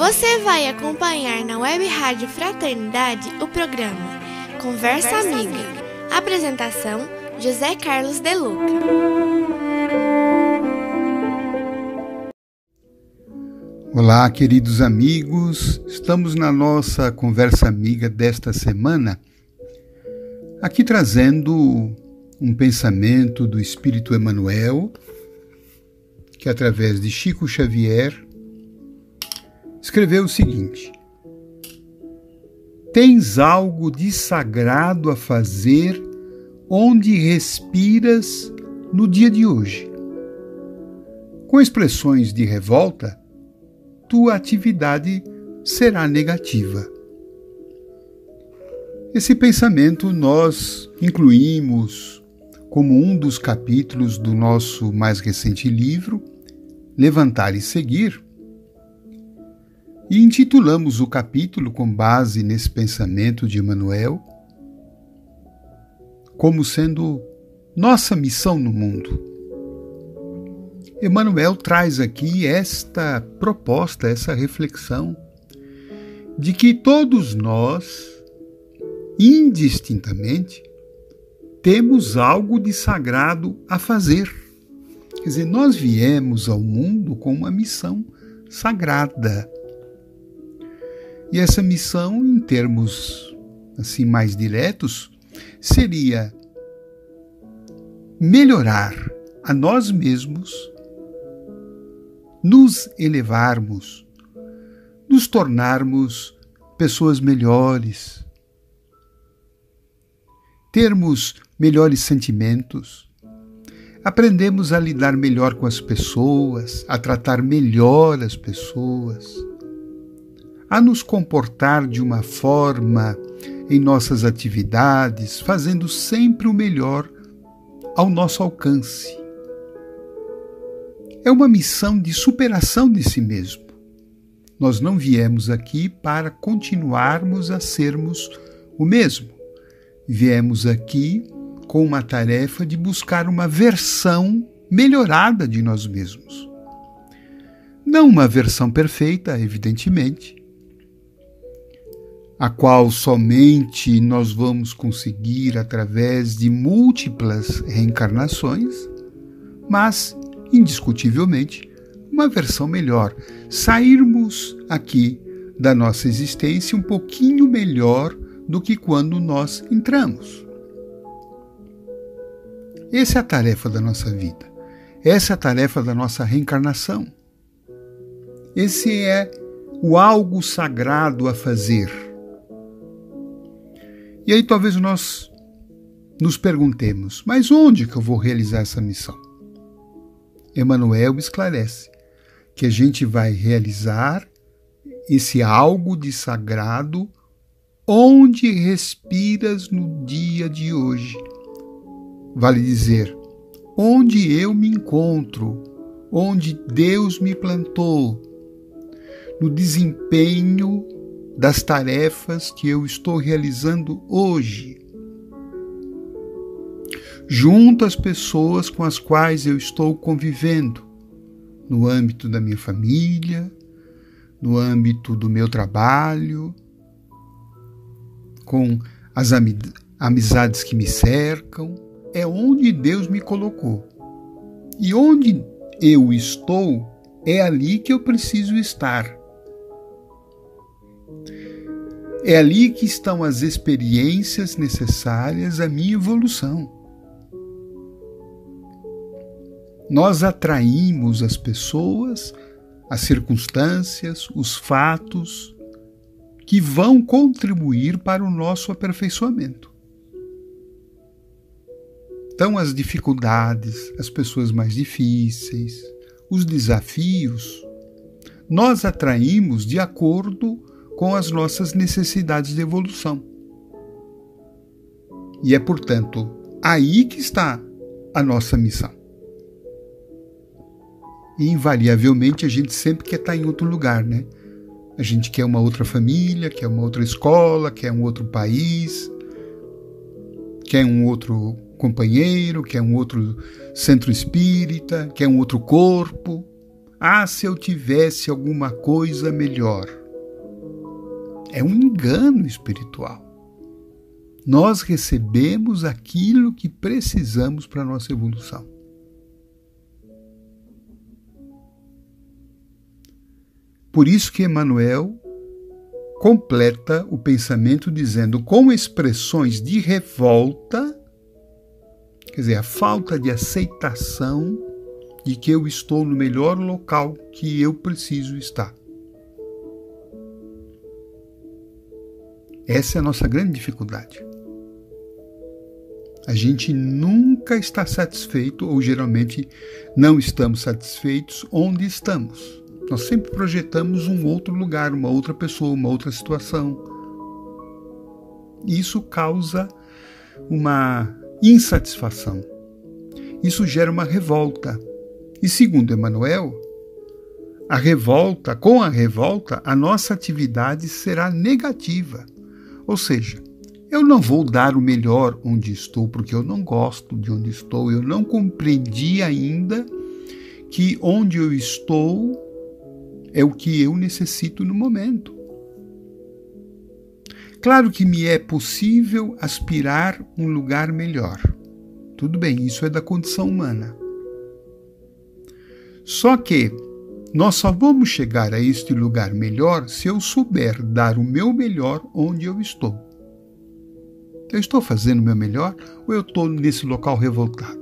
Você vai acompanhar na Web Rádio Fraternidade o programa Conversa, Conversa Amiga. Amiga. Apresentação: José Carlos Deluca. Olá, queridos amigos. Estamos na nossa conversa amiga desta semana, aqui trazendo um pensamento do Espírito Emmanuel, que através de Chico Xavier escreveu o seguinte: Tens algo de sagrado a fazer onde respiras no dia de hoje. Com expressões de revolta, tua atividade será negativa. Esse pensamento nós incluímos como um dos capítulos do nosso mais recente livro, Levantar e Seguir, e intitulamos o capítulo com base nesse pensamento de Emmanuel como sendo nossa missão no mundo. Emmanuel traz aqui esta proposta, essa reflexão de que todos nós, indistintamente, temos algo de sagrado a fazer. Quer dizer, nós viemos ao mundo com uma missão sagrada. E essa missão, em termos assim mais diretos, seria melhorar a nós mesmos, nos elevarmos, nos tornarmos pessoas melhores, termos melhores sentimentos, aprendemos a lidar melhor com as pessoas, a tratar melhor as pessoas a nos comportar de uma forma em nossas atividades, fazendo sempre o melhor ao nosso alcance. É uma missão de superação de si mesmo. Nós não viemos aqui para continuarmos a sermos o mesmo. Viemos aqui com uma tarefa de buscar uma versão melhorada de nós mesmos. Não uma versão perfeita, evidentemente, a qual somente nós vamos conseguir através de múltiplas reencarnações, mas, indiscutivelmente, uma versão melhor. Sairmos aqui da nossa existência um pouquinho melhor do que quando nós entramos. Essa é a tarefa da nossa vida. Essa é a tarefa da nossa reencarnação. Esse é o algo sagrado a fazer e aí talvez nós nos perguntemos: mas onde que eu vou realizar essa missão? Emmanuel esclarece que a gente vai realizar esse algo de sagrado onde respiras no dia de hoje. Vale dizer, onde eu me encontro, onde Deus me plantou, no desempenho das tarefas que eu estou realizando hoje, junto às pessoas com as quais eu estou convivendo, no âmbito da minha família, no âmbito do meu trabalho, com as amizades que me cercam, é onde Deus me colocou. E onde eu estou, é ali que eu preciso estar é ali que estão as experiências necessárias à minha evolução. Nós atraímos as pessoas, as circunstâncias, os fatos que vão contribuir para o nosso aperfeiçoamento. Então, as dificuldades, as pessoas mais difíceis, os desafios, nós atraímos de acordo com as nossas necessidades de evolução. E é, portanto, aí que está a nossa missão. E, invariavelmente, a gente sempre quer estar em outro lugar, né? A gente quer uma outra família, quer uma outra escola, quer um outro país, quer um outro companheiro, quer um outro centro espírita, quer um outro corpo. Ah, se eu tivesse alguma coisa melhor. É um engano espiritual. Nós recebemos aquilo que precisamos para a nossa evolução. Por isso que Emmanuel completa o pensamento dizendo com expressões de revolta, quer dizer, a falta de aceitação de que eu estou no melhor local que eu preciso estar. Essa é a nossa grande dificuldade. A gente nunca está satisfeito, ou geralmente não estamos satisfeitos onde estamos. Nós sempre projetamos um outro lugar, uma outra pessoa, uma outra situação. Isso causa uma insatisfação. Isso gera uma revolta. E segundo Emmanuel, a revolta, com a revolta, a nossa atividade será negativa. Ou seja, eu não vou dar o melhor onde estou, porque eu não gosto de onde estou, eu não compreendi ainda que onde eu estou é o que eu necessito no momento. Claro que me é possível aspirar um lugar melhor. Tudo bem, isso é da condição humana. Só que nós só vamos chegar a este lugar melhor se eu souber dar o meu melhor onde eu estou. Eu estou fazendo o meu melhor ou eu estou nesse local revoltado?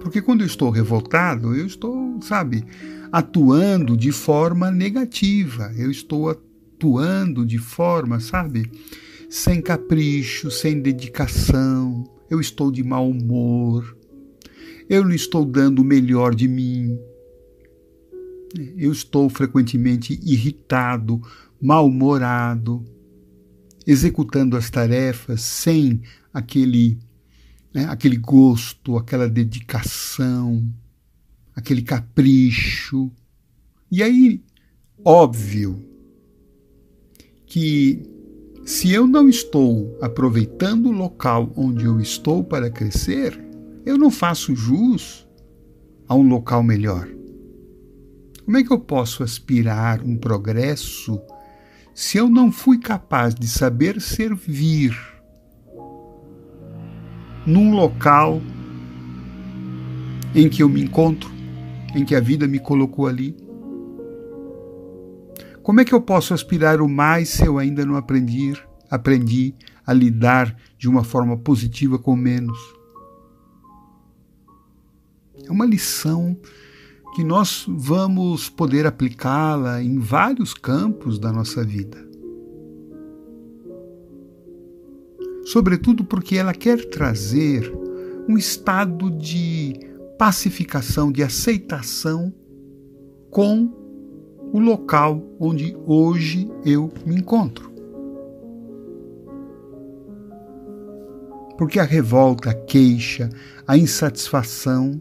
Porque quando eu estou revoltado, eu estou, sabe, atuando de forma negativa. Eu estou atuando de forma, sabe, sem capricho, sem dedicação. Eu estou de mau humor. Eu não estou dando o melhor de mim. Eu estou frequentemente irritado, mal-humorado, executando as tarefas sem aquele, né, aquele gosto, aquela dedicação aquele capricho. E aí, óbvio que se eu não estou aproveitando o local onde eu estou para crescer, eu não faço jus a um local melhor. Como é que eu posso aspirar um progresso se eu não fui capaz de saber servir num local em que eu me encontro? em que a vida me colocou ali? Como é que eu posso aspirar o mais se eu ainda não aprendi, aprendi a lidar de uma forma positiva com menos? É uma lição que nós vamos poder aplicá-la em vários campos da nossa vida. Sobretudo porque ela quer trazer um estado de pacificação, de aceitação com o local onde hoje eu me encontro. Porque a revolta, a queixa, a insatisfação,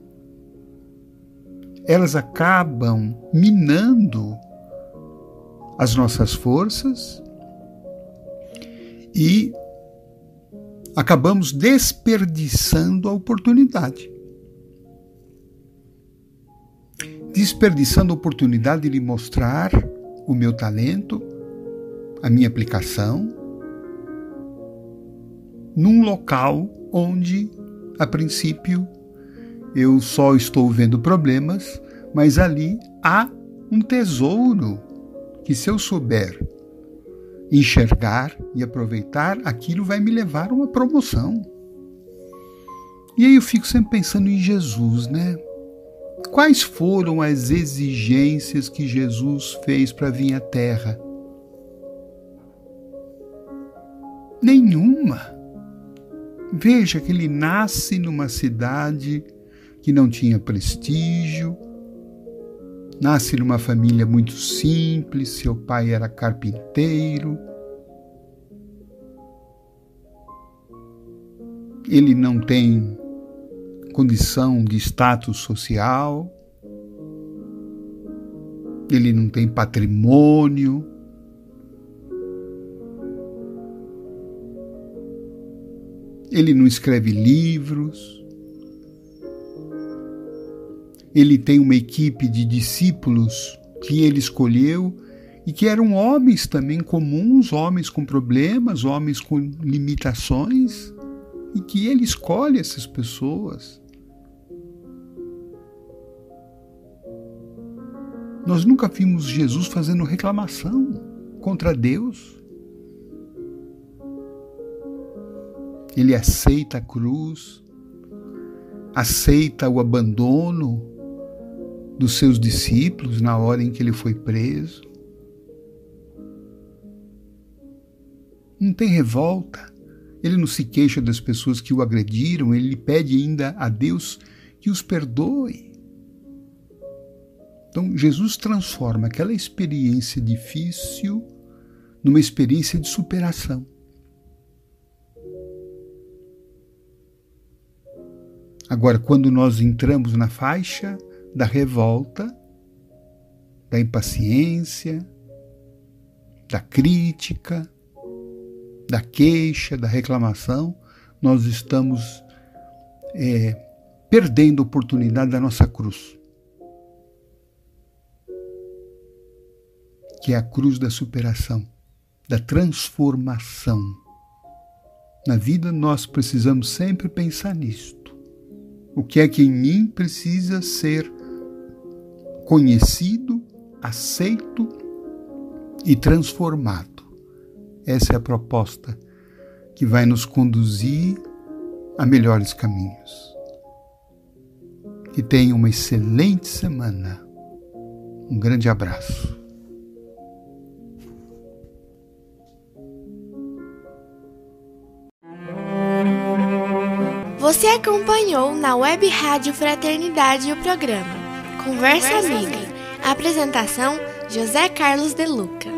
elas acabam minando as nossas forças e acabamos desperdiçando a oportunidade. desperdiçando a oportunidade de lhe mostrar o meu talento, a minha aplicação, num local onde, a princípio, eu só estou vendo problemas, mas ali há um tesouro que, se eu souber enxergar e aproveitar, aquilo vai me levar a uma promoção. E aí eu fico sempre pensando em Jesus, né? Quais foram as exigências que Jesus fez para vir à Terra? Nenhuma. Veja que ele nasce numa cidade que não tinha prestígio, Nasce numa família muito simples, seu pai era carpinteiro. Ele não tem condição de status social, ele não tem patrimônio. Ele não escreve livros ele tem uma equipe de discípulos que ele escolheu e que eram homens também comuns, homens com problemas, homens com limitações, e que ele escolhe essas pessoas. Nós nunca vimos Jesus fazendo reclamação contra Deus. Ele aceita a cruz, aceita o abandono, dos seus discípulos na hora em que ele foi preso. Não tem revolta. Ele não se queixa das pessoas que o agrediram, ele pede ainda a Deus que os perdoe. Então, Jesus transforma aquela experiência difícil numa experiência de superação. Agora, quando nós entramos na faixa da revolta, da impaciência, da crítica, da queixa, da reclamação, nós estamos é, perdendo a oportunidade da nossa cruz. Que é a cruz da superação, da transformação. Na vida nós precisamos sempre pensar nisto. O que é que em mim precisa ser conhecido, aceito e transformado. Essa é a proposta que vai nos conduzir a melhores caminhos. Que tenha uma excelente semana. Um grande abraço. Você acompanhou na Web Rádio Fraternidade o programa Conversa Amiga. Apresentação: José Carlos De Luca.